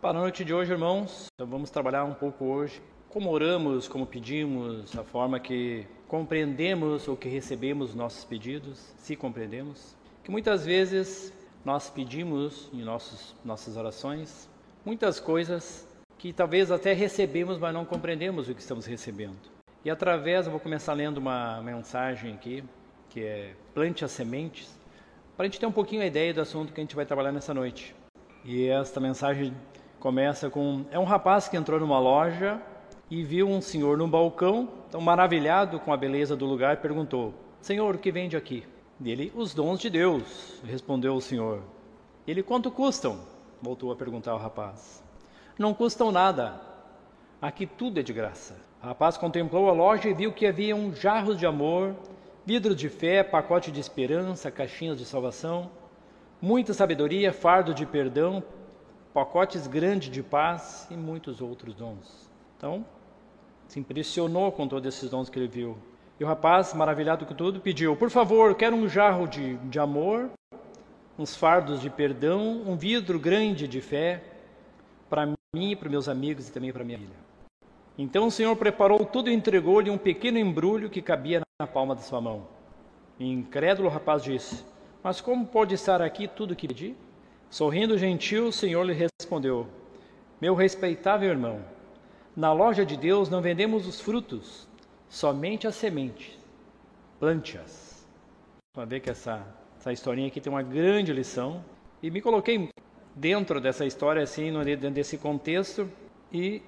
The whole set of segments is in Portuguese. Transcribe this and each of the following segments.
Para a noite de hoje, irmãos, vamos trabalhar um pouco hoje como oramos, como pedimos, a forma que compreendemos ou que recebemos nossos pedidos, se compreendemos. Que muitas vezes nós pedimos em nossos, nossas orações muitas coisas que talvez até recebemos, mas não compreendemos o que estamos recebendo. E através, eu vou começar lendo uma mensagem aqui, que é Plante as Sementes, para a gente ter um pouquinho a ideia do assunto que a gente vai trabalhar nessa noite. E esta mensagem Começa com: é um rapaz que entrou numa loja e viu um senhor no balcão, tão maravilhado com a beleza do lugar, perguntou: Senhor, o que vende aqui? Dele, os dons de Deus, respondeu o senhor. Ele, quanto custam? Voltou a perguntar o rapaz. Não custam nada. Aqui tudo é de graça. O rapaz contemplou a loja e viu que havia um jarros de amor, vidros de fé, pacote de esperança, caixinhas de salvação, muita sabedoria, fardo de perdão, pacotes grandes de paz e muitos outros dons. Então, se impressionou com todos esses dons que ele viu. E o rapaz, maravilhado com tudo, pediu: Por favor, quero um jarro de, de amor, uns fardos de perdão, um vidro grande de fé, para mim, para meus amigos e também para minha filha. Então o Senhor preparou tudo e entregou-lhe um pequeno embrulho que cabia na palma da sua mão. E incrédulo o rapaz disse: Mas como pode estar aqui tudo que pedi? Sorrindo gentil, o Senhor lhe respondeu: Meu respeitável irmão, na loja de Deus não vendemos os frutos, somente as sementes. Plante-as. Para ver que essa, essa historinha aqui tem uma grande lição. E me coloquei dentro dessa história, assim, dentro desse contexto, e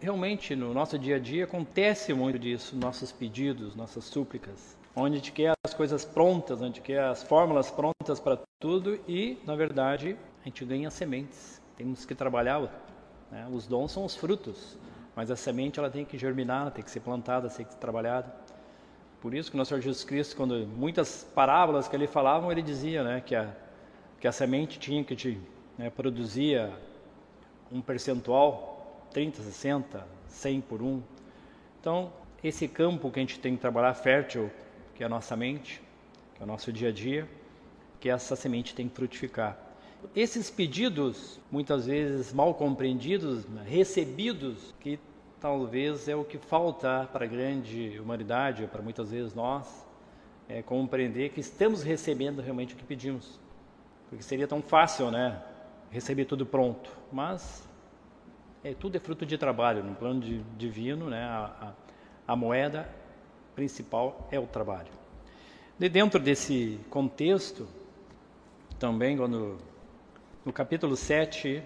realmente no nosso dia a dia acontece muito disso, nossos pedidos, nossas súplicas onde a gente quer as coisas prontas, onde a gente quer as fórmulas prontas para tudo e, na verdade, a gente ganha sementes. Temos que trabalhar, né? os dons são os frutos, mas a semente ela tem que germinar, tem que ser plantada, tem que ser trabalhada. Por isso que o nosso Senhor Jesus Cristo, quando muitas parábolas que ele falava, ele dizia né, que, a, que a semente tinha que te, né, produzia um percentual, 30, 60, 100 por um. Então, esse campo que a gente tem que trabalhar fértil, que é a nossa mente, que é o nosso dia a dia, que essa semente tem que frutificar. Esses pedidos, muitas vezes mal compreendidos, né, recebidos, que talvez é o que falta para a grande humanidade, para muitas vezes nós, é compreender que estamos recebendo realmente o que pedimos. Porque seria tão fácil, né? Receber tudo pronto. Mas é, tudo é fruto de trabalho. No plano de, divino, né? A, a, a moeda principal é o trabalho. De dentro desse contexto, também quando no capítulo 7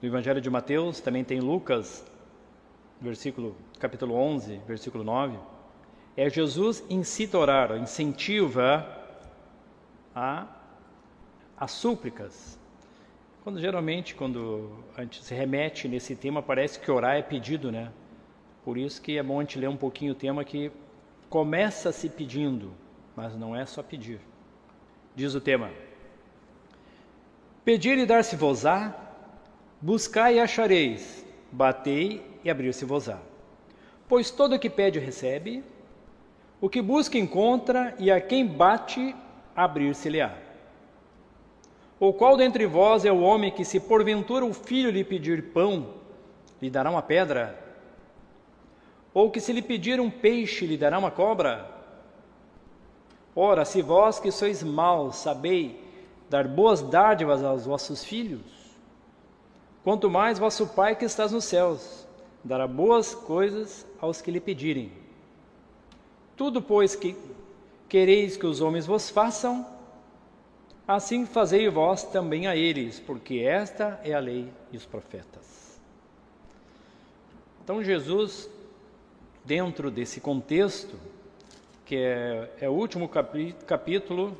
do Evangelho de Mateus, também tem Lucas, versículo capítulo 11, versículo 9, é Jesus incita a orar, incentiva a as súplicas. Quando geralmente quando a gente se remete nesse tema, parece que orar é pedido, né? Por isso que é bom a gente ler um pouquinho o tema que começa se pedindo, mas não é só pedir. Diz o tema: Pedir e dar-se-vos-á, buscai e achareis, batei e abrir-se-vos-á. Pois todo o que pede recebe, o que busca encontra, e a quem bate, abrir-se-lhe-á. Ou qual dentre vós é o homem que, se porventura o filho lhe pedir pão, lhe dará uma pedra? Ou que se lhe pedir um peixe, lhe dará uma cobra? Ora, se vós que sois maus sabei dar boas dádivas aos vossos filhos, quanto mais vosso Pai que estás nos céus dará boas coisas aos que lhe pedirem. Tudo, pois, que quereis que os homens vos façam, assim fazei vós também a eles, porque esta é a lei e os profetas. Então Jesus dentro desse contexto, que é, é o último capítulo,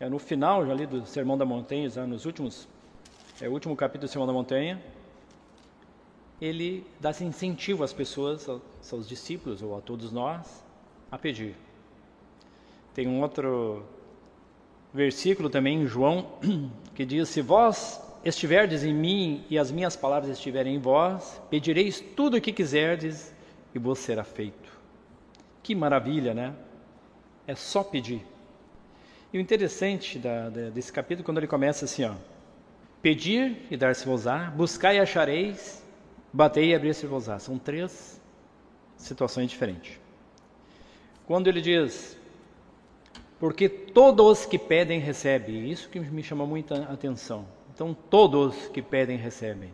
é no final já ali do Sermão da Montanha, já nos últimos, é o último capítulo do Sermão da Montanha, ele dá incentivo às pessoas, aos seus discípulos ou a todos nós, a pedir. Tem um outro versículo também em João que diz: Se vós estiverdes em mim e as minhas palavras estiverem em vós, pedireis tudo o que quiserdes e vos será feito. Que maravilha, né? É só pedir. E o interessante da, da, desse capítulo, quando ele começa assim, ó, Pedir e dar-se-vos-á, buscar e achareis, bater e abrir-se-vos-á. São três situações diferentes. Quando ele diz, porque todos que pedem recebem, isso que me chama muita atenção. Então, todos que pedem recebem.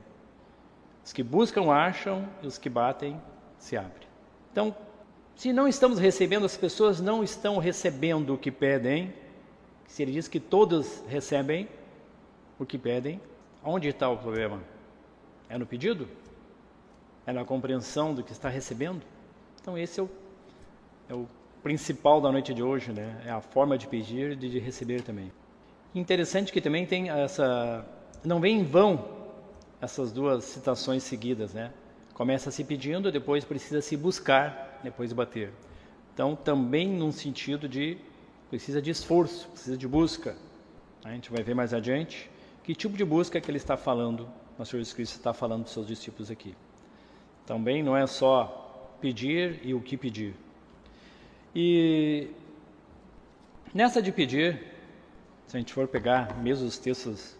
Os que buscam acham e os que batem se abrem. Então, se não estamos recebendo, as pessoas não estão recebendo o que pedem. Se ele diz que todos recebem o que pedem, onde está o problema? É no pedido? É na compreensão do que está recebendo? Então, esse é o, é o principal da noite de hoje, né? É a forma de pedir e de receber também. Interessante que também tem essa. Não vem em vão essas duas citações seguidas, né? Começa se pedindo, depois precisa se buscar, depois bater. Então, também num sentido de precisa de esforço, precisa de busca. A gente vai ver mais adiante que tipo de busca que ele está falando, o Senhor Jesus Cristo está falando dos seus discípulos aqui. Também não é só pedir e o que pedir. E nessa de pedir, se a gente for pegar mesmo os textos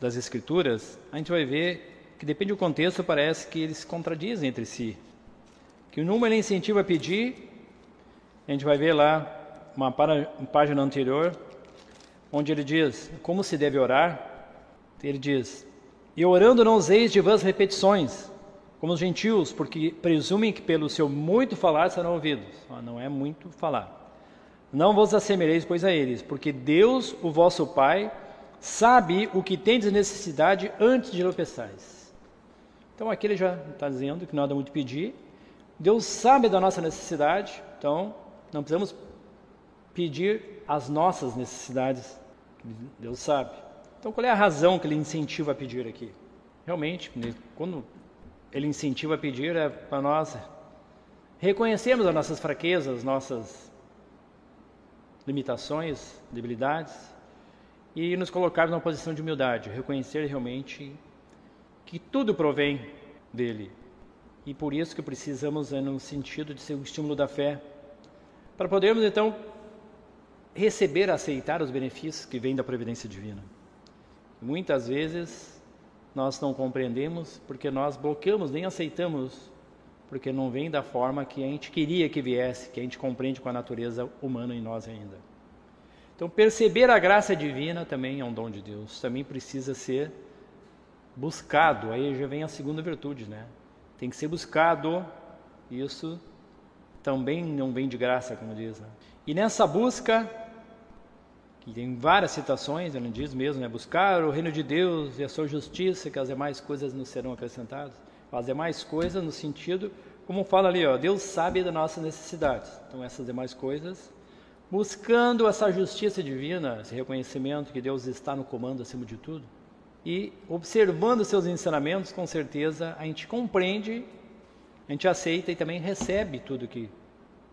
das Escrituras, a gente vai ver que depende do contexto, parece que eles se contradizem entre si. Que número ele incentiva a pedir, a gente vai ver lá uma, página anterior, onde ele diz como se deve orar. Ele diz: E orando não useis de vãs repetições, como os gentios, porque presumem que pelo seu muito falar serão ouvidos. Não é muito falar. Não vos assemelheis, pois, a eles, porque Deus, o vosso Pai, sabe o que tendes necessidade antes de lhe peçais. Então aqui ele já está dizendo que nada muito pedir. Deus sabe da nossa necessidade, então não precisamos pedir as nossas necessidades. Deus sabe. Então qual é a razão que ele incentiva a pedir aqui? Realmente, quando ele incentiva a pedir é para nós reconhecermos as nossas fraquezas, nossas limitações, debilidades e nos colocarmos numa posição de humildade, reconhecer realmente que tudo provém dele. E por isso que precisamos, é, no sentido de ser o estímulo da fé, para podermos então receber, aceitar os benefícios que vêm da providência divina. Muitas vezes nós não compreendemos porque nós bloqueamos, nem aceitamos, porque não vem da forma que a gente queria que viesse, que a gente compreende com a natureza humana em nós ainda. Então, perceber a graça divina também é um dom de Deus, também precisa ser buscado, aí já vem a segunda virtude, né? Tem que ser buscado, isso também não vem de graça, como diz. Né? E nessa busca, que tem várias citações, ele diz mesmo, né? Buscar o reino de Deus e a sua justiça, que as demais coisas nos serão acrescentadas. As demais coisas no sentido, como fala ali, ó, Deus sabe das nossas necessidades. Então essas demais coisas, buscando essa justiça divina, esse reconhecimento que Deus está no comando acima de tudo, e observando seus ensinamentos, com certeza a gente compreende, a gente aceita e também recebe tudo que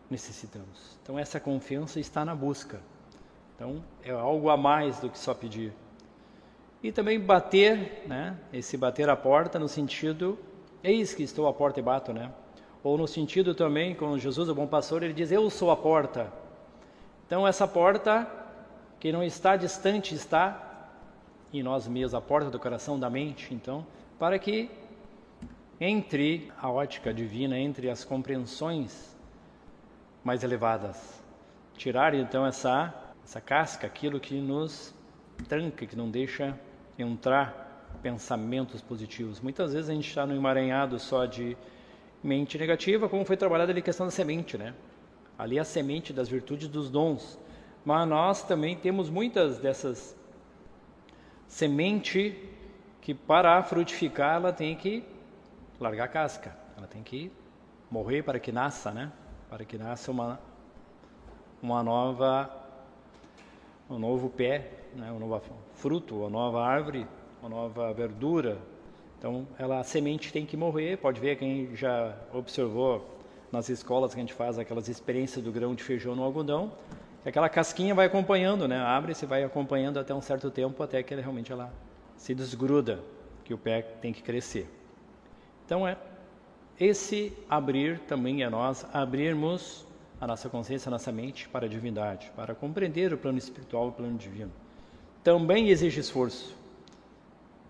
necessitamos. Então essa confiança está na busca. Então é algo a mais do que só pedir. E também bater, né? Esse bater a porta no sentido eis que estou à porta e bato, né? Ou no sentido também, com Jesus, o bom pastor, ele diz: Eu sou a porta. Então, essa porta que não está distante, está em nós mesmos, a porta do coração, da mente, então, para que entre a ótica divina, entre as compreensões mais elevadas, tirar então essa essa casca, aquilo que nos tranca, que não deixa entrar pensamentos positivos. Muitas vezes a gente está no emaranhado só de mente negativa, como foi trabalhada ali a questão da semente, né? Ali a semente das virtudes dos dons. Mas nós também temos muitas dessas semente que para frutificar ela tem que largar a casca, ela tem que morrer para que nasça, né? Para que nasça uma uma nova um novo pé, né? um novo fruto, uma nova árvore, uma nova verdura. Então, ela a semente tem que morrer. Pode ver quem já observou nas escolas que a gente faz aquelas experiências do grão de feijão no algodão, aquela casquinha vai acompanhando, né? Abre-se, vai acompanhando até um certo tempo, até que ela, realmente ela se desgruda, que o pé tem que crescer. Então é esse abrir também é nós abrirmos a nossa consciência, a nossa mente para a divindade, para compreender o plano espiritual o plano divino. Também exige esforço.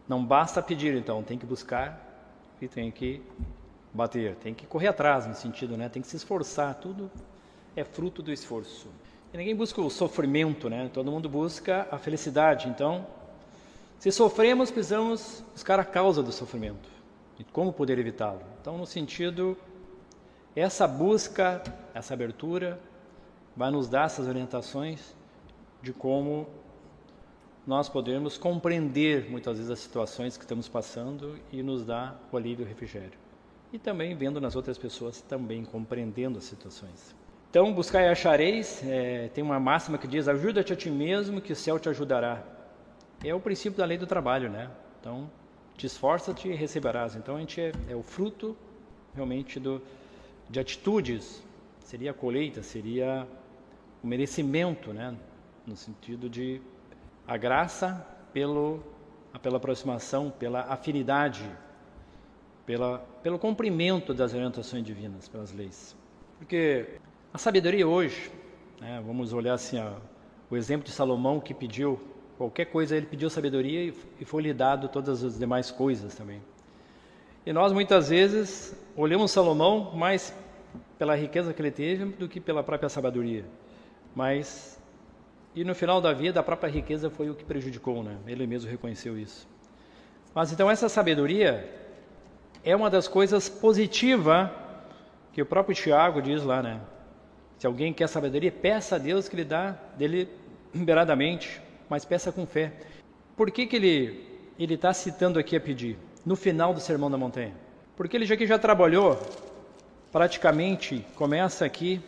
Não basta pedir, então, tem que buscar e tem que bater, tem que correr atrás no sentido, né? Tem que se esforçar, tudo é fruto do esforço. E ninguém busca o sofrimento, né? Todo mundo busca a felicidade. Então, se sofremos, precisamos buscar a causa do sofrimento e como poder evitá-lo. Então, no sentido, essa busca, essa abertura, vai nos dar essas orientações de como nós podemos compreender muitas vezes as situações que estamos passando e nos dar o alívio e o refrigério. E também vendo nas outras pessoas também compreendendo as situações. Então, buscar e achareis, é, tem uma máxima que diz: ajuda-te a ti mesmo, que o céu te ajudará. É o princípio da lei do trabalho, né? Então, te esforça-te e receberás. Então, a gente é, é o fruto realmente do, de atitudes, seria a colheita, seria o merecimento, né? No sentido de a graça pelo, pela aproximação, pela afinidade, pela, pelo cumprimento das orientações divinas, pelas leis. Porque a sabedoria hoje, né, vamos olhar assim, o exemplo de Salomão que pediu qualquer coisa, ele pediu sabedoria e, e foi lhe dado todas as demais coisas também. E nós muitas vezes olhamos Salomão mais pela riqueza que ele teve do que pela própria sabedoria. Mas e no final da vida a própria riqueza foi o que prejudicou, né? Ele mesmo reconheceu isso. Mas então essa sabedoria é uma das coisas positivas que o próprio Tiago diz lá, né? Se alguém quer sabedoria, peça a Deus que lhe dá dele liberadamente, mas peça com fé. Por que, que ele ele está citando aqui a pedir no final do Sermão da Montanha? Porque ele já que já trabalhou praticamente começa aqui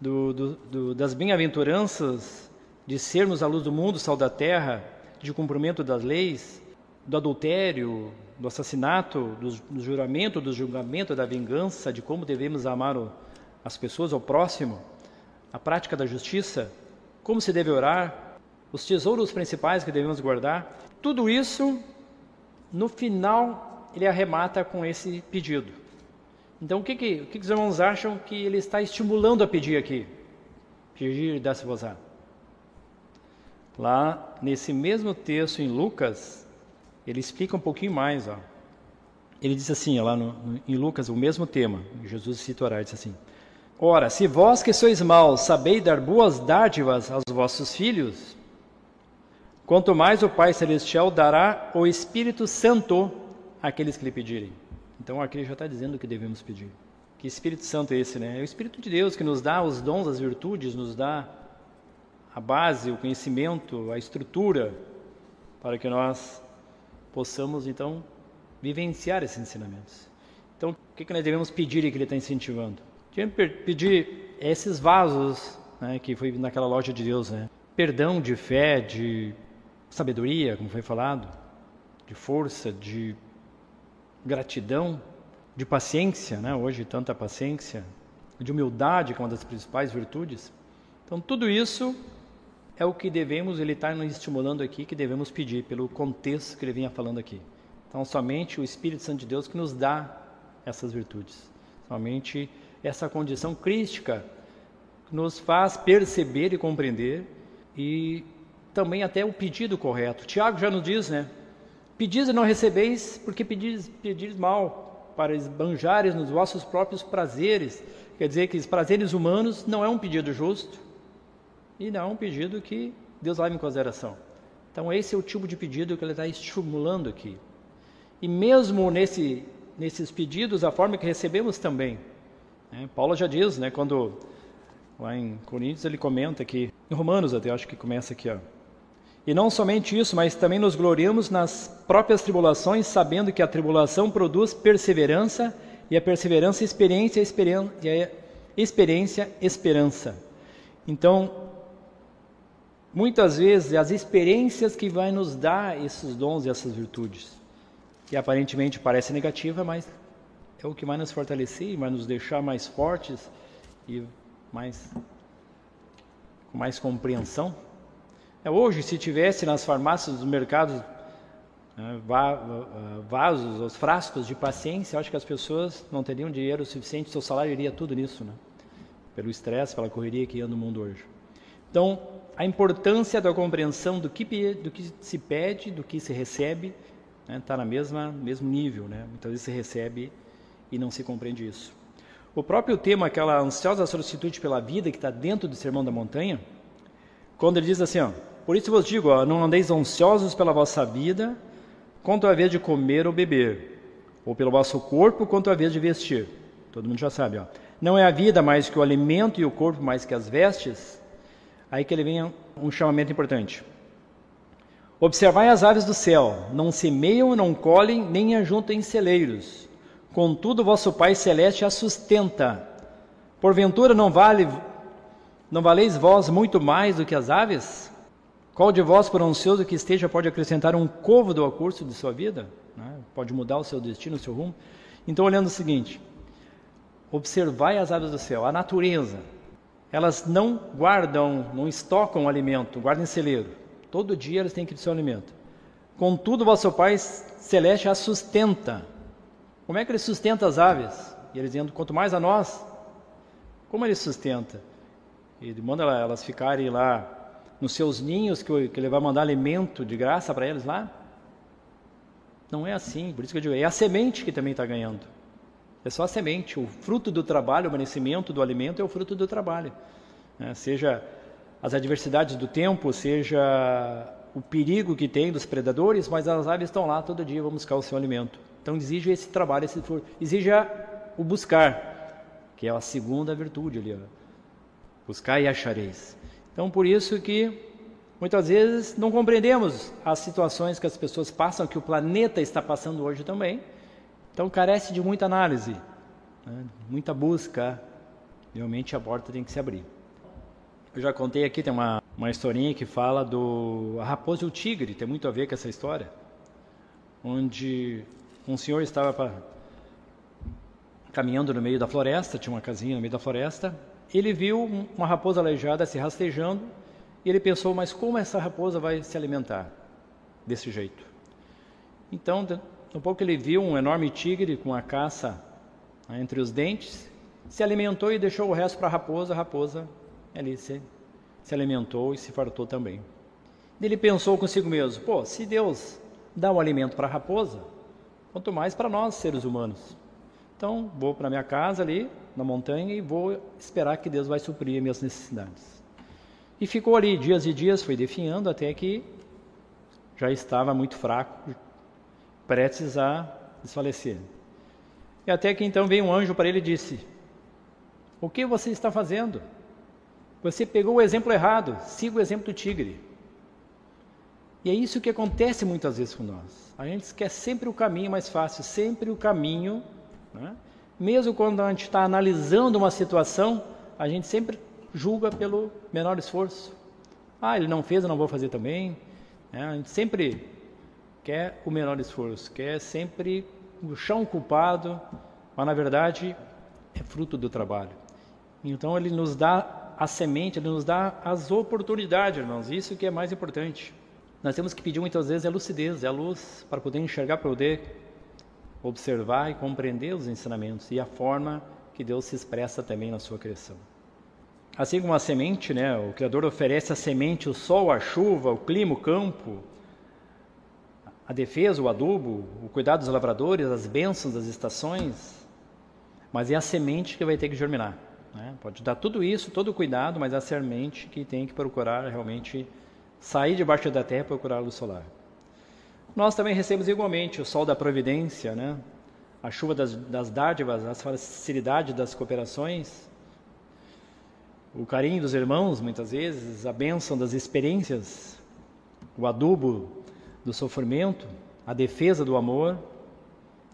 do, do, do, das bem-aventuranças de sermos a luz do mundo, sal da terra, de cumprimento das leis, do adultério, do assassinato, do, do juramento, do julgamento, da vingança, de como devemos amar o, as pessoas, ao próximo, a prática da justiça, como se deve orar, os tesouros principais que devemos guardar, tudo isso, no final, ele arremata com esse pedido. Então, o que, que, o que, que os irmãos acham que ele está estimulando a pedir aqui? Pedir dar-se vosar. Lá, nesse mesmo texto em Lucas, ele explica um pouquinho mais. Ó. Ele diz assim, lá no, no, em Lucas, o mesmo tema, Jesus cita orar, diz assim, Ora, se vós que sois maus sabeis dar boas dádivas aos vossos filhos, quanto mais o Pai Celestial dará o Espírito Santo àqueles que lhe pedirem. Então aqui já está dizendo o que devemos pedir. Que Espírito Santo é esse, né? É o Espírito de Deus que nos dá os dons, as virtudes, nos dá a base, o conhecimento, a estrutura para que nós possamos então vivenciar esses ensinamentos. Então, o que, que nós devemos pedir e que ele está incentivando? Pedir esses vasos, né, que foi naquela loja de Deus, né? Perdão de fé, de sabedoria, como foi falado, de força, de gratidão, de paciência, né? Hoje tanta paciência, de humildade, que é uma das principais virtudes. Então tudo isso é o que devemos, ele está nos estimulando aqui, que devemos pedir pelo contexto que ele vinha falando aqui. Então somente o Espírito Santo de Deus que nos dá essas virtudes. Somente essa condição crística nos faz perceber e compreender e também até o pedido correto. Tiago já nos diz, né? Pedis e não recebeis, porque pedis, pedis mal, para esbanjares nos vossos próprios prazeres. Quer dizer que os prazeres humanos não é um pedido justo e não é um pedido que Deus leva em consideração. Então esse é o tipo de pedido que ele está estimulando aqui. E mesmo nesse, nesses pedidos, a forma que recebemos também. Né? Paulo já diz, né, quando lá em Coríntios ele comenta que, em Romanos até acho que começa aqui, ó. E não somente isso, mas também nos gloriamos nas próprias tribulações, sabendo que a tribulação produz perseverança, e a perseverança, experiência, e a experiência, esperança. Então, muitas vezes, as experiências que vai nos dar esses dons e essas virtudes, que aparentemente parece negativa, mas é o que vai nos fortalecer, vai nos deixar mais fortes e mais com mais compreensão. É, hoje, se tivesse nas farmácias dos mercados né, vasos, os frascos de paciência, acho que as pessoas não teriam dinheiro suficiente, seu salário iria tudo nisso, né? Pelo estresse, pela correria que ia no mundo hoje. Então, a importância da compreensão do que, do que se pede, do que se recebe, está né, tá na mesma mesmo nível, né? Muitas vezes se recebe e não se compreende isso. O próprio tema, aquela ansiosa solicitude pela vida que está dentro do Sermão da Montanha, quando ele diz assim, ó, por isso vos digo, ó, não andeis ansiosos pela vossa vida, quanto a vez de comer ou beber, ou pelo vosso corpo, quanto a vez de vestir. Todo mundo já sabe, ó. Não é a vida mais que o alimento e o corpo mais que as vestes? Aí que ele vem um chamamento importante. Observai as aves do céu, não semeiam, não colhem, nem ajuntam em celeiros. Contudo, vosso Pai celeste a sustenta. Porventura não vale não valeis vós muito mais do que as aves? Qual de vós, por ansioso que esteja, pode acrescentar um côvado ao curso de sua vida? Né? Pode mudar o seu destino, o seu rumo? Então, olhando o seguinte: observai as aves do céu, a natureza. Elas não guardam, não estocam alimento, guardam celeiro. Todo dia elas têm que ter seu alimento. Contudo, vosso Pai celeste as sustenta. Como é que ele sustenta as aves? E ele dizendo, quanto mais a nós, como ele sustenta? Ele manda elas ficarem lá nos seus ninhos, que ele vai mandar alimento de graça para eles lá? Não é assim, por isso que eu digo, é a semente que também está ganhando. É só a semente, o fruto do trabalho, o merecimento do alimento é o fruto do trabalho. É, seja as adversidades do tempo, seja o perigo que tem dos predadores, mas as aves estão lá todo dia, vão buscar o seu alimento. Então exige esse trabalho, esse exige o buscar, que é a segunda virtude ali. Ó. Buscar e achareis. Então por isso que muitas vezes não compreendemos as situações que as pessoas passam, que o planeta está passando hoje também. Então carece de muita análise, né? muita busca. Realmente a porta tem que se abrir. Eu já contei aqui, tem uma, uma historinha que fala do a raposa e o tigre, tem muito a ver com essa história. Onde um senhor estava pra, caminhando no meio da floresta, tinha uma casinha no meio da floresta. Ele viu uma raposa aleijada se rastejando e ele pensou: mas como essa raposa vai se alimentar desse jeito? Então, um pouco ele viu um enorme tigre com a caça né, entre os dentes, se alimentou e deixou o resto para a raposa. A raposa ali se, se alimentou e se fartou também. Ele pensou consigo mesmo: pô, se Deus dá o alimento para a raposa, quanto mais para nós, seres humanos. Então, vou para minha casa ali, na montanha, e vou esperar que Deus vai suprir minhas necessidades. E ficou ali dias e dias, foi definhando até que já estava muito fraco, prestes a desfalecer. E até que então veio um anjo para ele e disse: O que você está fazendo? Você pegou o exemplo errado, siga o exemplo do tigre. E é isso que acontece muitas vezes com nós. A gente quer sempre o caminho mais fácil, sempre o caminho. Né? Mesmo quando a gente está analisando uma situação, a gente sempre julga pelo menor esforço. Ah, ele não fez, eu não vou fazer também. É, a gente sempre quer o menor esforço, quer sempre o chão culpado, mas na verdade é fruto do trabalho. Então ele nos dá a semente, ele nos dá as oportunidades, irmãos. Isso que é mais importante. Nós temos que pedir muitas vezes a lucidez, a luz para poder enxergar, para poder observar e compreender os ensinamentos e a forma que Deus se expressa também na sua criação. Assim como a semente, né, o Criador oferece a semente, o sol, a chuva, o clima, o campo, a defesa, o adubo, o cuidado dos lavradores, as bênçãos das estações, mas é a semente que vai ter que germinar. Né? Pode dar tudo isso, todo o cuidado, mas é a semente que tem que procurar realmente sair debaixo da terra e procurar a luz solar. Nós também recebemos igualmente o sol da providência, né? a chuva das, das dádivas, a facilidade das cooperações, o carinho dos irmãos, muitas vezes, a bênção das experiências, o adubo do sofrimento, a defesa do amor.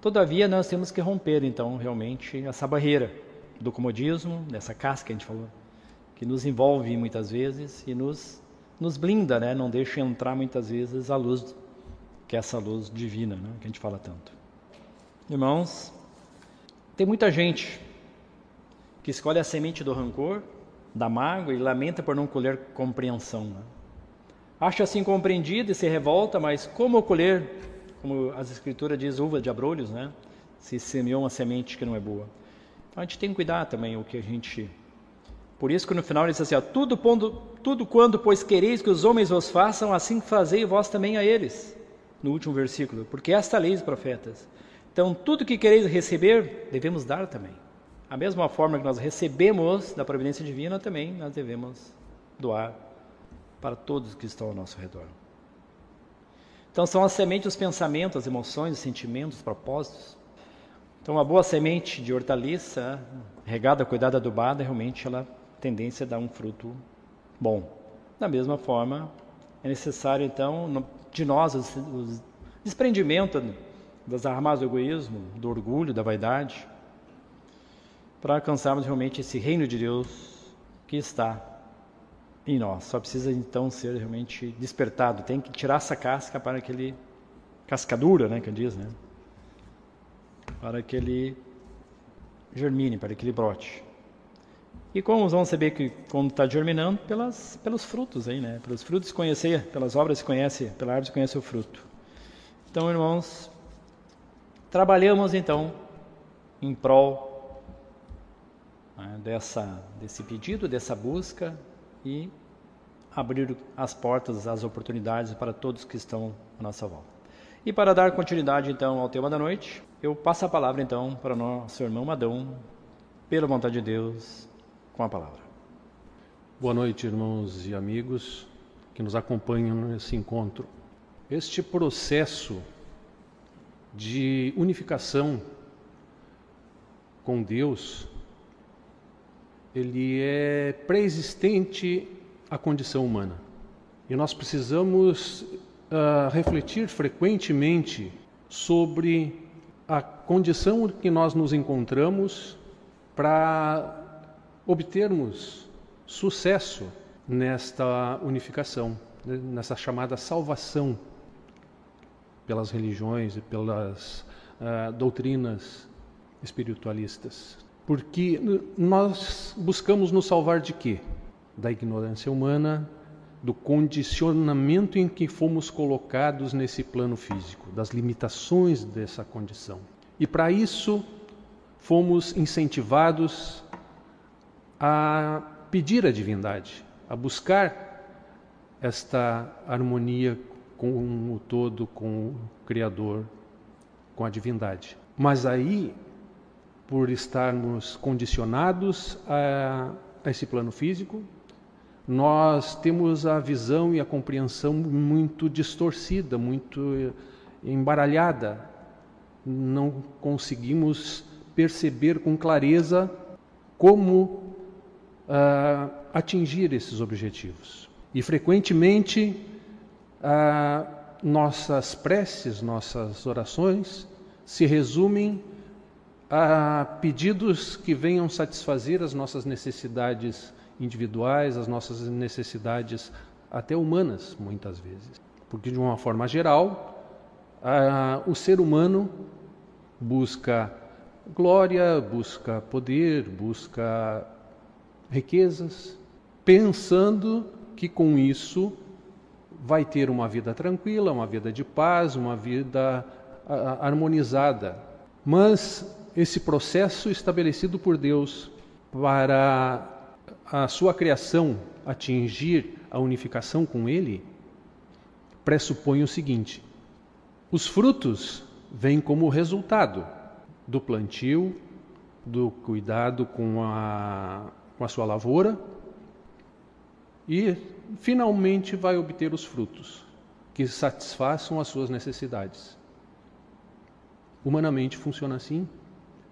Todavia, nós temos que romper, então, realmente, essa barreira do comodismo, dessa casca que a gente falou, que nos envolve muitas vezes e nos nos blinda, né? não deixa entrar muitas vezes a luz, que é essa luz divina, né? que a gente fala tanto. Irmãos, tem muita gente que escolhe a semente do rancor, da mágoa e lamenta por não colher compreensão. Né? Acha assim compreendido e se revolta, mas como colher, como as escrituras diz, uva de abrolhos, né? se semeou uma semente que não é boa. Então a gente tem que cuidar também o que a gente Por isso que no final ele diz assim, ó, tudo, pondo, tudo quando, pois quereis que os homens vos façam, assim fazei vós também a eles. No último versículo, porque esta lei dos profetas. Então, tudo que quereis receber, devemos dar também. A mesma forma que nós recebemos da providência divina, também nós devemos doar para todos que estão ao nosso redor. Então, são as sementes, os pensamentos, as emoções, os sentimentos, os propósitos. Então, uma boa semente de hortaliça, regada, cuidada, adubada, realmente ela tendência a dar um fruto bom. Da mesma forma, é necessário então de nós o desprendimento das armas do egoísmo, do orgulho, da vaidade, para alcançarmos realmente esse reino de Deus que está em nós. Só precisa então ser realmente despertado. Tem que tirar essa casca para que ele cascadura, né, que diz, né? Para que ele germine, para que ele brote. E como vamos saber que quando está germinando? Pelas, pelos frutos aí, né? Pelos frutos conhecer, pelas obras se conhece, pela árvore se conhece o fruto. Então, irmãos, trabalhamos então em prol né, dessa, desse pedido, dessa busca e abrir as portas, as oportunidades para todos que estão à nossa volta. E para dar continuidade então ao tema da noite, eu passo a palavra então para o nosso irmão Madão, pela vontade de Deus, com a palavra. Boa noite, irmãos e amigos que nos acompanham nesse encontro. Este processo de unificação com Deus, ele é pré-existente à condição humana. E nós precisamos uh, refletir frequentemente sobre a condição que nós nos encontramos para obtermos sucesso nesta unificação, né, nessa chamada salvação pelas religiões e pelas uh, doutrinas espiritualistas. Porque nós buscamos nos salvar de quê? Da ignorância humana, do condicionamento em que fomos colocados nesse plano físico, das limitações dessa condição. E para isso fomos incentivados a pedir a divindade, a buscar esta harmonia com o todo, com o Criador, com a divindade. Mas aí, por estarmos condicionados a, a esse plano físico, nós temos a visão e a compreensão muito distorcida, muito embaralhada. Não conseguimos perceber com clareza como uh, atingir esses objetivos. E frequentemente uh, nossas preces, nossas orações se resumem a pedidos que venham satisfazer as nossas necessidades individuais, as nossas necessidades até humanas, muitas vezes. Porque, de uma forma geral, o ser humano busca glória, busca poder, busca riquezas, pensando que com isso vai ter uma vida tranquila, uma vida de paz, uma vida harmonizada. Mas esse processo estabelecido por Deus para a sua criação atingir a unificação com Ele pressupõe o seguinte: os frutos vêm como resultado do plantio, do cuidado com a com a sua lavoura e finalmente vai obter os frutos que satisfaçam as suas necessidades. Humanamente funciona assim,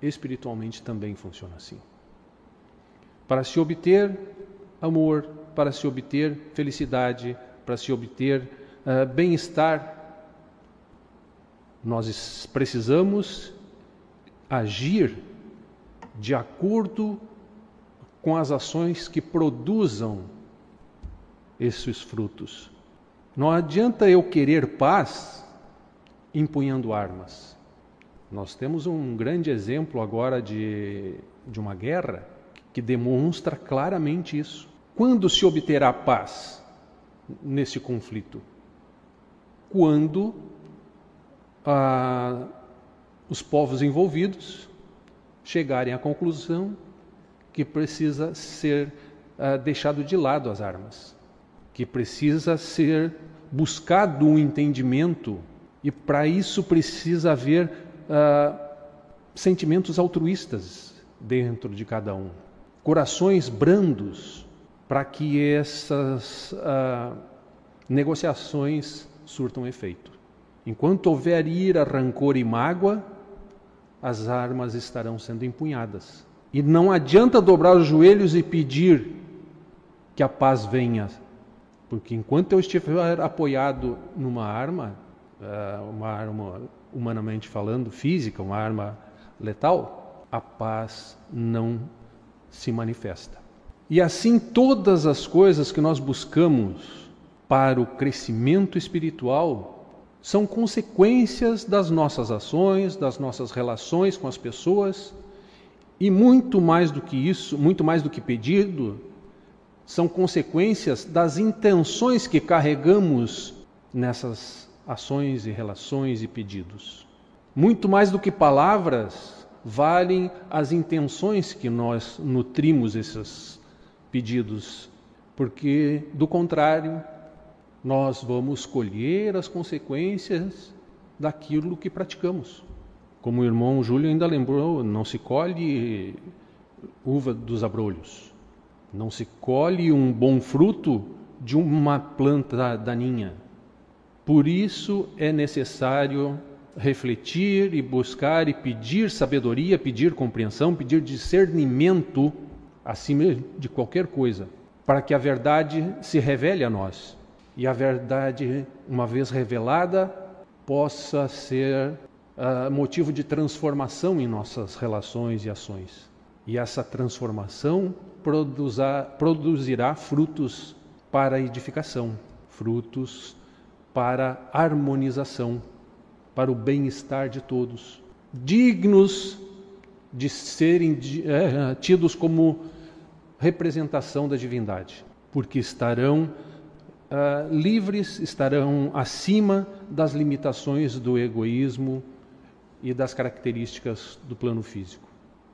espiritualmente também funciona assim. Para se obter amor, para se obter felicidade, para se obter uh, bem-estar, nós precisamos agir de acordo com as ações que produzam esses frutos. Não adianta eu querer paz empunhando armas. Nós temos um grande exemplo agora de, de uma guerra que demonstra claramente isso. Quando se obterá paz nesse conflito? Quando ah, os povos envolvidos chegarem à conclusão que precisa ser uh, deixado de lado as armas, que precisa ser buscado um entendimento e para isso precisa haver uh, sentimentos altruístas dentro de cada um, corações brandos para que essas uh, negociações surtam efeito. Enquanto houver ira, rancor e mágoa, as armas estarão sendo empunhadas. E não adianta dobrar os joelhos e pedir que a paz venha, porque enquanto eu estiver apoiado numa arma, eh, uma arma humanamente falando, física, uma arma letal, a paz não se manifesta. E assim todas as coisas que nós buscamos para o crescimento espiritual são consequências das nossas ações, das nossas relações com as pessoas, e muito mais do que isso, muito mais do que pedido, são consequências das intenções que carregamos nessas ações e relações e pedidos. Muito mais do que palavras, valem as intenções que nós nutrimos esses pedidos, porque do contrário, nós vamos colher as consequências daquilo que praticamos. Como o irmão Júlio ainda lembrou, não se colhe uva dos abrolhos, não se colhe um bom fruto de uma planta daninha. Por isso é necessário refletir e buscar e pedir sabedoria, pedir compreensão, pedir discernimento acima de qualquer coisa, para que a verdade se revele a nós e a verdade, uma vez revelada, possa ser uh, motivo de transformação em nossas relações e ações. E essa transformação produzirá frutos para edificação, frutos para harmonização, para o bem-estar de todos, dignos de serem é, tidos como representação da divindade, porque estarão uh, livres, estarão acima das limitações do egoísmo e das características do plano físico.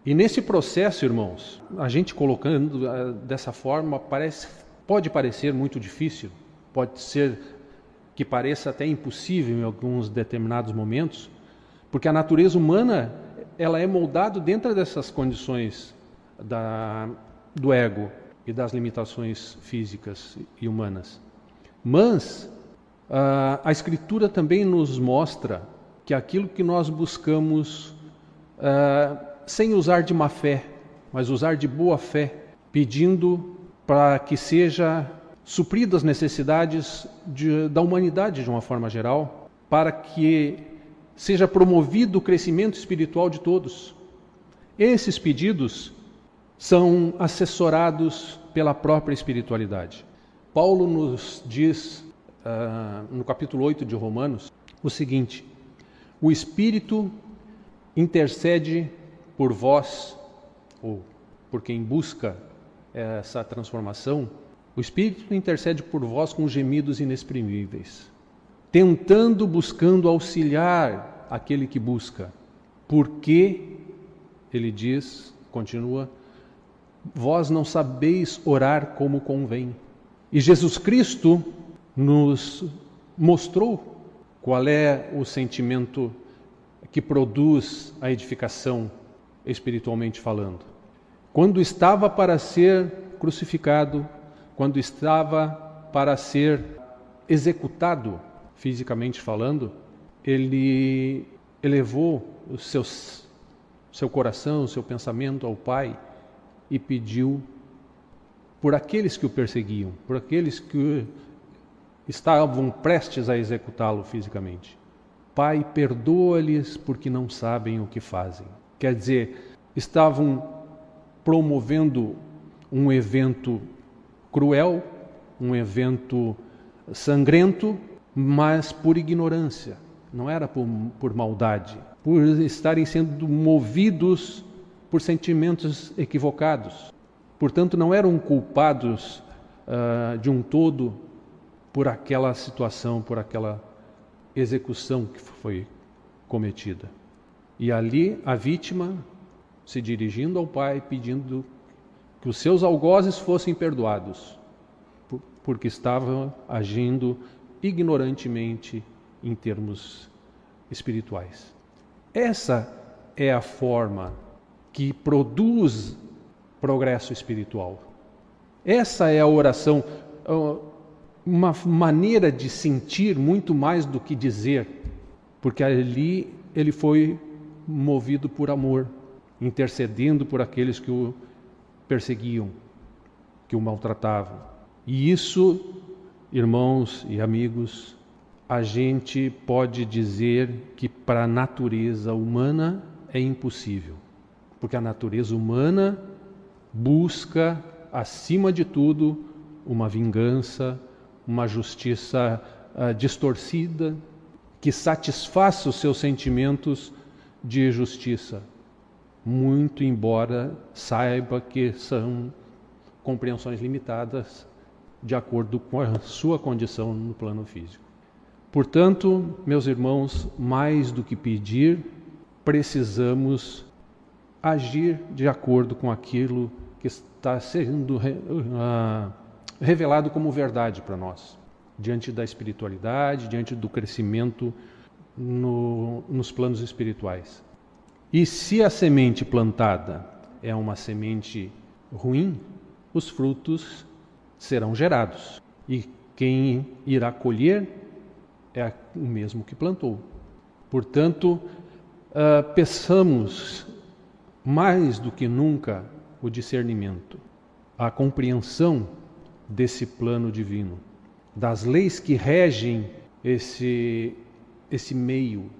E nesse processo, irmãos, a gente colocando uh, dessa forma parece, pode parecer muito difícil, pode ser que pareça até impossível em alguns determinados momentos, porque a natureza humana ela é moldada dentro dessas condições da, do ego e das limitações físicas e humanas. Mas a, a Escritura também nos mostra que aquilo que nós buscamos, sem usar de má fé, mas usar de boa fé, pedindo para que seja supridas as necessidades de, da humanidade de uma forma geral, para que seja promovido o crescimento espiritual de todos. Esses pedidos são assessorados pela própria espiritualidade. Paulo nos diz uh, no capítulo 8 de Romanos o seguinte: o Espírito intercede por vós, ou por quem busca essa transformação, o Espírito intercede por vós com gemidos inexprimíveis, tentando, buscando auxiliar aquele que busca, porque, ele diz, continua, vós não sabeis orar como convém. E Jesus Cristo nos mostrou qual é o sentimento que produz a edificação espiritualmente falando. Quando estava para ser crucificado, quando estava para ser executado, fisicamente falando, ele elevou o seus, seu coração, o seu pensamento ao Pai e pediu por aqueles que o perseguiam, por aqueles que estavam prestes a executá-lo fisicamente. Pai, perdoa-lhes porque não sabem o que fazem. Quer dizer, estavam promovendo um evento cruel, um evento sangrento, mas por ignorância, não era por, por maldade, por estarem sendo movidos por sentimentos equivocados. Portanto, não eram culpados uh, de um todo por aquela situação, por aquela execução que foi cometida. E ali a vítima se dirigindo ao pai, pedindo que os seus algozes fossem perdoados, porque estavam agindo ignorantemente em termos espirituais. Essa é a forma que produz progresso espiritual. Essa é a oração, uma maneira de sentir muito mais do que dizer, porque ali ele foi movido por amor, intercedendo por aqueles que o perseguiam, que o maltratavam. E isso, irmãos e amigos, a gente pode dizer que para a natureza humana é impossível, porque a natureza humana busca, acima de tudo, uma vingança, uma justiça uh, distorcida, que satisfaça os seus sentimentos de justiça, muito embora saiba que são compreensões limitadas de acordo com a sua condição no plano físico. Portanto, meus irmãos, mais do que pedir, precisamos agir de acordo com aquilo que está sendo uh, revelado como verdade para nós, diante da espiritualidade, diante do crescimento no, nos planos espirituais. E se a semente plantada é uma semente ruim, os frutos serão gerados. E quem irá colher é o mesmo que plantou. Portanto, uh, peçamos mais do que nunca o discernimento, a compreensão desse plano divino, das leis que regem esse, esse meio,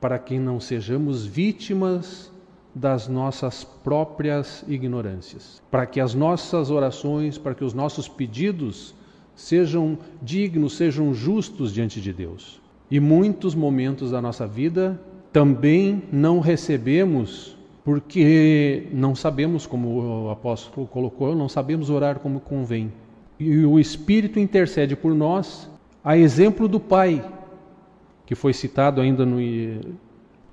para que não sejamos vítimas das nossas próprias ignorâncias, para que as nossas orações, para que os nossos pedidos sejam dignos, sejam justos diante de Deus. E muitos momentos da nossa vida também não recebemos porque não sabemos, como o apóstolo colocou, não sabemos orar como convém. E o Espírito intercede por nós, a exemplo do Pai, que foi citado ainda no,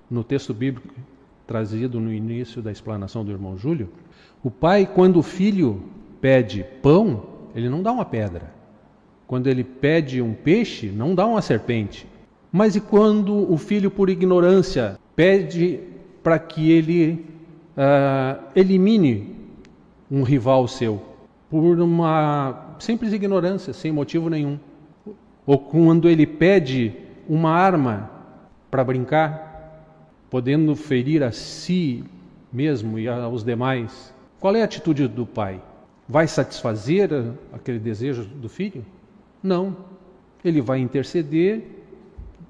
no texto bíblico trazido no início da explanação do irmão Júlio. O pai, quando o filho pede pão, ele não dá uma pedra. Quando ele pede um peixe, não dá uma serpente. Mas e quando o filho, por ignorância, pede para que ele uh, elimine um rival seu? Por uma simples ignorância, sem motivo nenhum. Ou quando ele pede uma arma para brincar, podendo ferir a si mesmo e aos demais, qual é a atitude do pai? Vai satisfazer aquele desejo do filho? Não. Ele vai interceder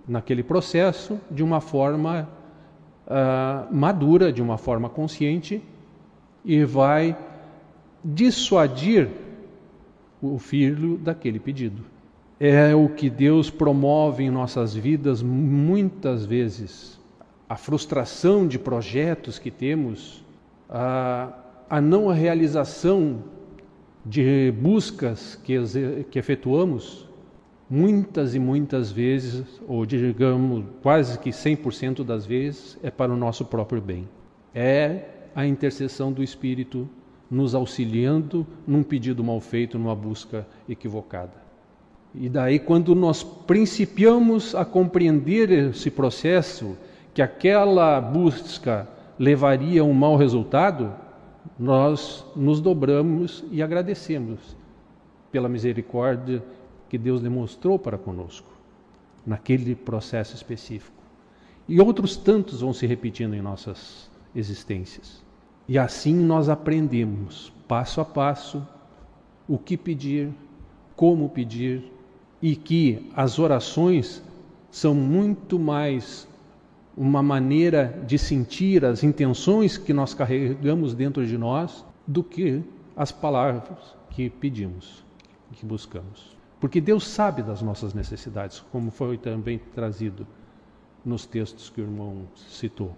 naquele processo de uma forma uh, madura, de uma forma consciente, e vai dissuadir o filho daquele pedido. É o que Deus promove em nossas vidas muitas vezes. A frustração de projetos que temos, a, a não realização de buscas que, que efetuamos, muitas e muitas vezes, ou digamos quase que 100% das vezes, é para o nosso próprio bem. É a intercessão do Espírito nos auxiliando num pedido mal feito, numa busca equivocada. E daí, quando nós principiamos a compreender esse processo, que aquela busca levaria a um mau resultado, nós nos dobramos e agradecemos pela misericórdia que Deus demonstrou para conosco, naquele processo específico. E outros tantos vão se repetindo em nossas existências. E assim nós aprendemos, passo a passo, o que pedir, como pedir, e que as orações são muito mais uma maneira de sentir as intenções que nós carregamos dentro de nós do que as palavras que pedimos, que buscamos. Porque Deus sabe das nossas necessidades, como foi também trazido nos textos que o irmão citou.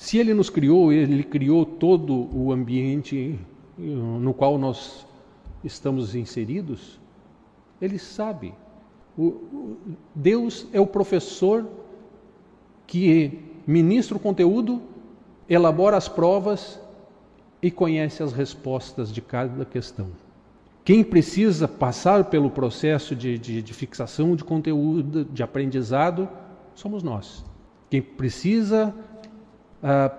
Se Ele nos criou, Ele criou todo o ambiente no qual nós estamos inseridos, Ele sabe. O, Deus é o professor que ministra o conteúdo, elabora as provas e conhece as respostas de cada questão. Quem precisa passar pelo processo de, de, de fixação de conteúdo, de aprendizado, somos nós. Quem precisa uh,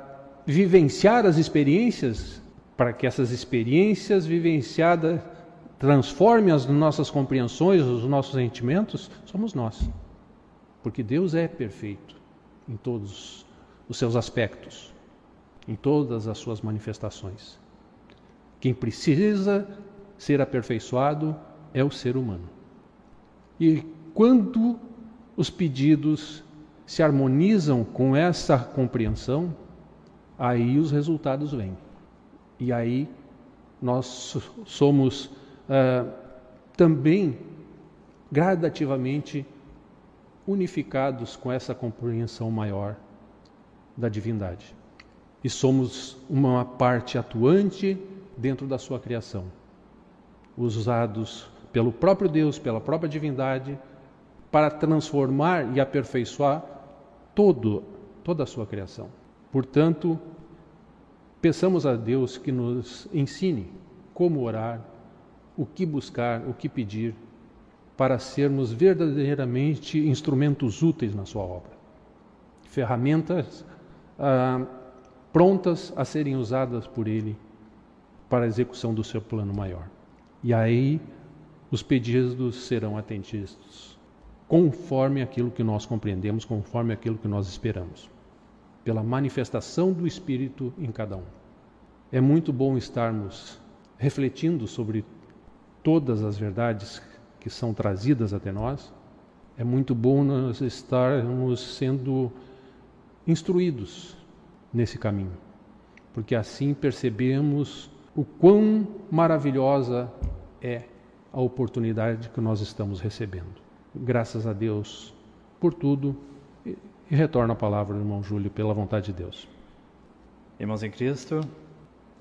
vivenciar as experiências, para que essas experiências vivenciadas transformem as nossas compreensões, os nossos sentimentos, somos nós. Porque Deus é perfeito em todos os seus aspectos, em todas as suas manifestações. Quem precisa ser aperfeiçoado é o ser humano. E quando os pedidos se harmonizam com essa compreensão, aí os resultados vêm. E aí nós somos uh, também gradativamente unificados com essa compreensão maior da divindade. E somos uma parte atuante dentro da sua criação, usados pelo próprio Deus, pela própria divindade, para transformar e aperfeiçoar todo, toda a sua criação. Portanto, peçamos a Deus que nos ensine como orar, o que buscar, o que pedir, para sermos verdadeiramente instrumentos úteis na sua obra. Ferramentas ah, prontas a serem usadas por Ele para a execução do seu plano maior. E aí os pedidos serão atendidos conforme aquilo que nós compreendemos, conforme aquilo que nós esperamos, pela manifestação do Espírito em cada um. É muito bom estarmos refletindo sobre todas as verdades que são trazidas até nós. É muito bom nós estarmos sendo instruídos nesse caminho, porque assim percebemos o quão maravilhosa é a oportunidade que nós estamos recebendo graças a Deus por tudo e, retorno a palavra ao irmão Júlio pela vontade de Deus. Irmãos em Cristo,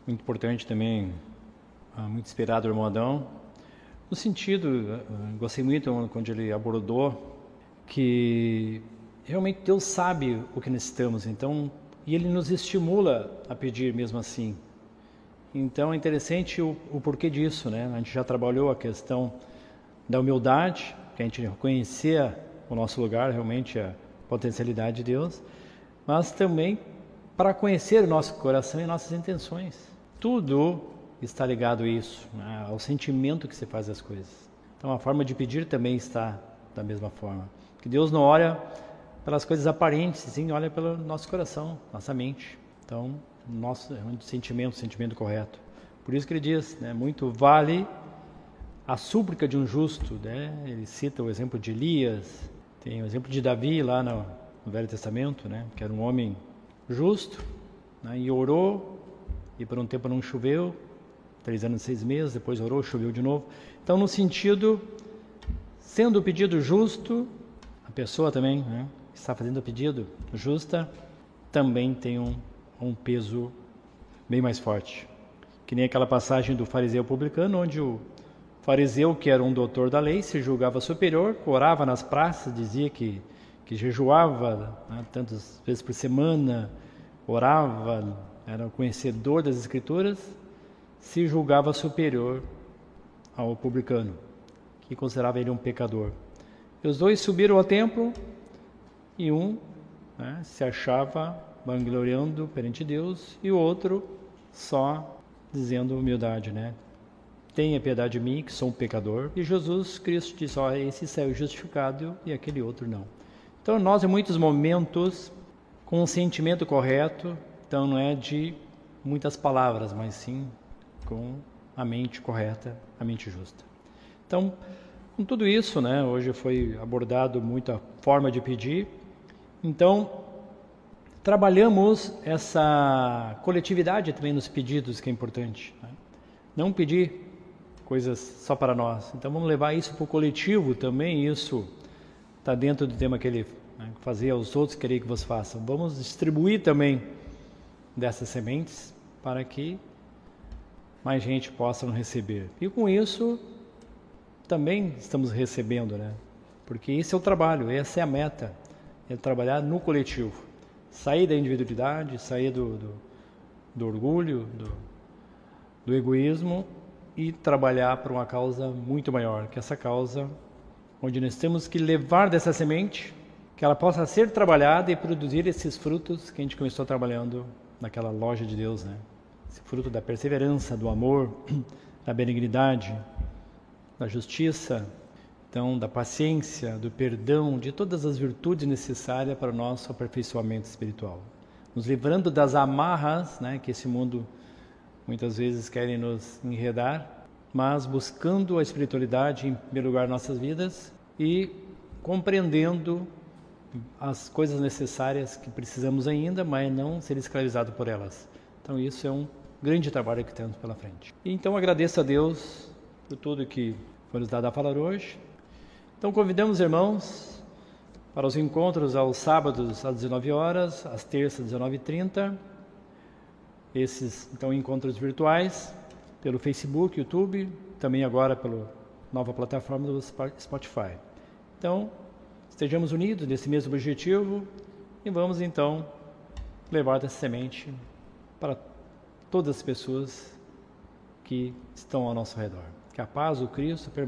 muito importante também, ah, muito inspirado o irmão Adão, no sentido, ah, gostei muito quando ele abordou que realmente Deus sabe o que necessitamos, então, e Ele nos estimula a pedir mesmo assim. Então é interessante o, o porquê disso, né? A gente já trabalhou a questão da humildade, que a gente reconhecer o nosso lugar, realmente a potencialidade de Deus, mas também para conhecer o nosso coração e nossas intenções. Tudo está ligado a isso, né, ao sentimento que se faz as coisas. Então a forma de pedir também está da mesma forma. Que Deus não olha pelas coisas aparentes, sim, olha pelo nosso coração, nossa mente. Então, nosso sentimento, sentimento correto. Por isso que ele diz, né, muito vale a súplica de um justo, né? Ele cita o exemplo de Elias, tem o exemplo de Davi lá no, no Velho Testamento, né? Que era um homem justo, né? e orou e por um tempo não choveu, três anos e seis meses, depois orou, choveu de novo. Então, no sentido, sendo o pedido justo, a pessoa também, né? Está fazendo o pedido justa, também tem um, um peso bem mais forte. Que nem aquela passagem do fariseu publicano, onde o fariseu, que era um doutor da lei, se julgava superior, orava nas praças, dizia que, que jejuava né, tantas vezes por semana, orava, era conhecedor das escrituras, se julgava superior ao publicano, que considerava ele um pecador. E os dois subiram ao templo e um né, se achava vangloriando perante Deus e o outro só dizendo humildade, né? Tenha piedade de mim, que sou um pecador. E Jesus Cristo disse: ó, esse saiu justificado e aquele outro não. Então, nós, em muitos momentos, com o sentimento correto, então não é de muitas palavras, mas sim com a mente correta, a mente justa. Então, com tudo isso, né, hoje foi abordado muita forma de pedir. Então, trabalhamos essa coletividade também nos pedidos, que é importante. Né? Não pedir coisas só para nós. Então vamos levar isso para o coletivo também. Isso está dentro do tema que ele né, fazer aos outros querer que vocês façam. Vamos distribuir também dessas sementes para que mais gente possa receber. E com isso também estamos recebendo, né? Porque esse é o trabalho, essa é a meta, é trabalhar no coletivo, sair da individualidade, sair do, do, do orgulho, do, do egoísmo e trabalhar para uma causa muito maior, que é essa causa onde nós temos que levar dessa semente, que ela possa ser trabalhada e produzir esses frutos que a gente começou trabalhando naquela loja de Deus, né? Esse fruto da perseverança, do amor, da benignidade, da justiça, então da paciência, do perdão, de todas as virtudes necessárias para o nosso aperfeiçoamento espiritual, nos livrando das amarras, né, que esse mundo muitas vezes querem nos enredar, mas buscando a espiritualidade em primeiro lugar nossas vidas e compreendendo as coisas necessárias que precisamos ainda, mas não ser escravizado por elas. Então isso é um grande trabalho que temos pela frente. Então agradeço a Deus por tudo que foi nos dado a falar hoje. Então convidamos os irmãos para os encontros aos sábados às 19 horas, às terças às 19h30. Esses então encontros virtuais pelo Facebook, YouTube, também agora pela nova plataforma do Spotify. Então, estejamos unidos nesse mesmo objetivo e vamos então levar essa semente para todas as pessoas que estão ao nosso redor. Que a paz, o Cristo permaneça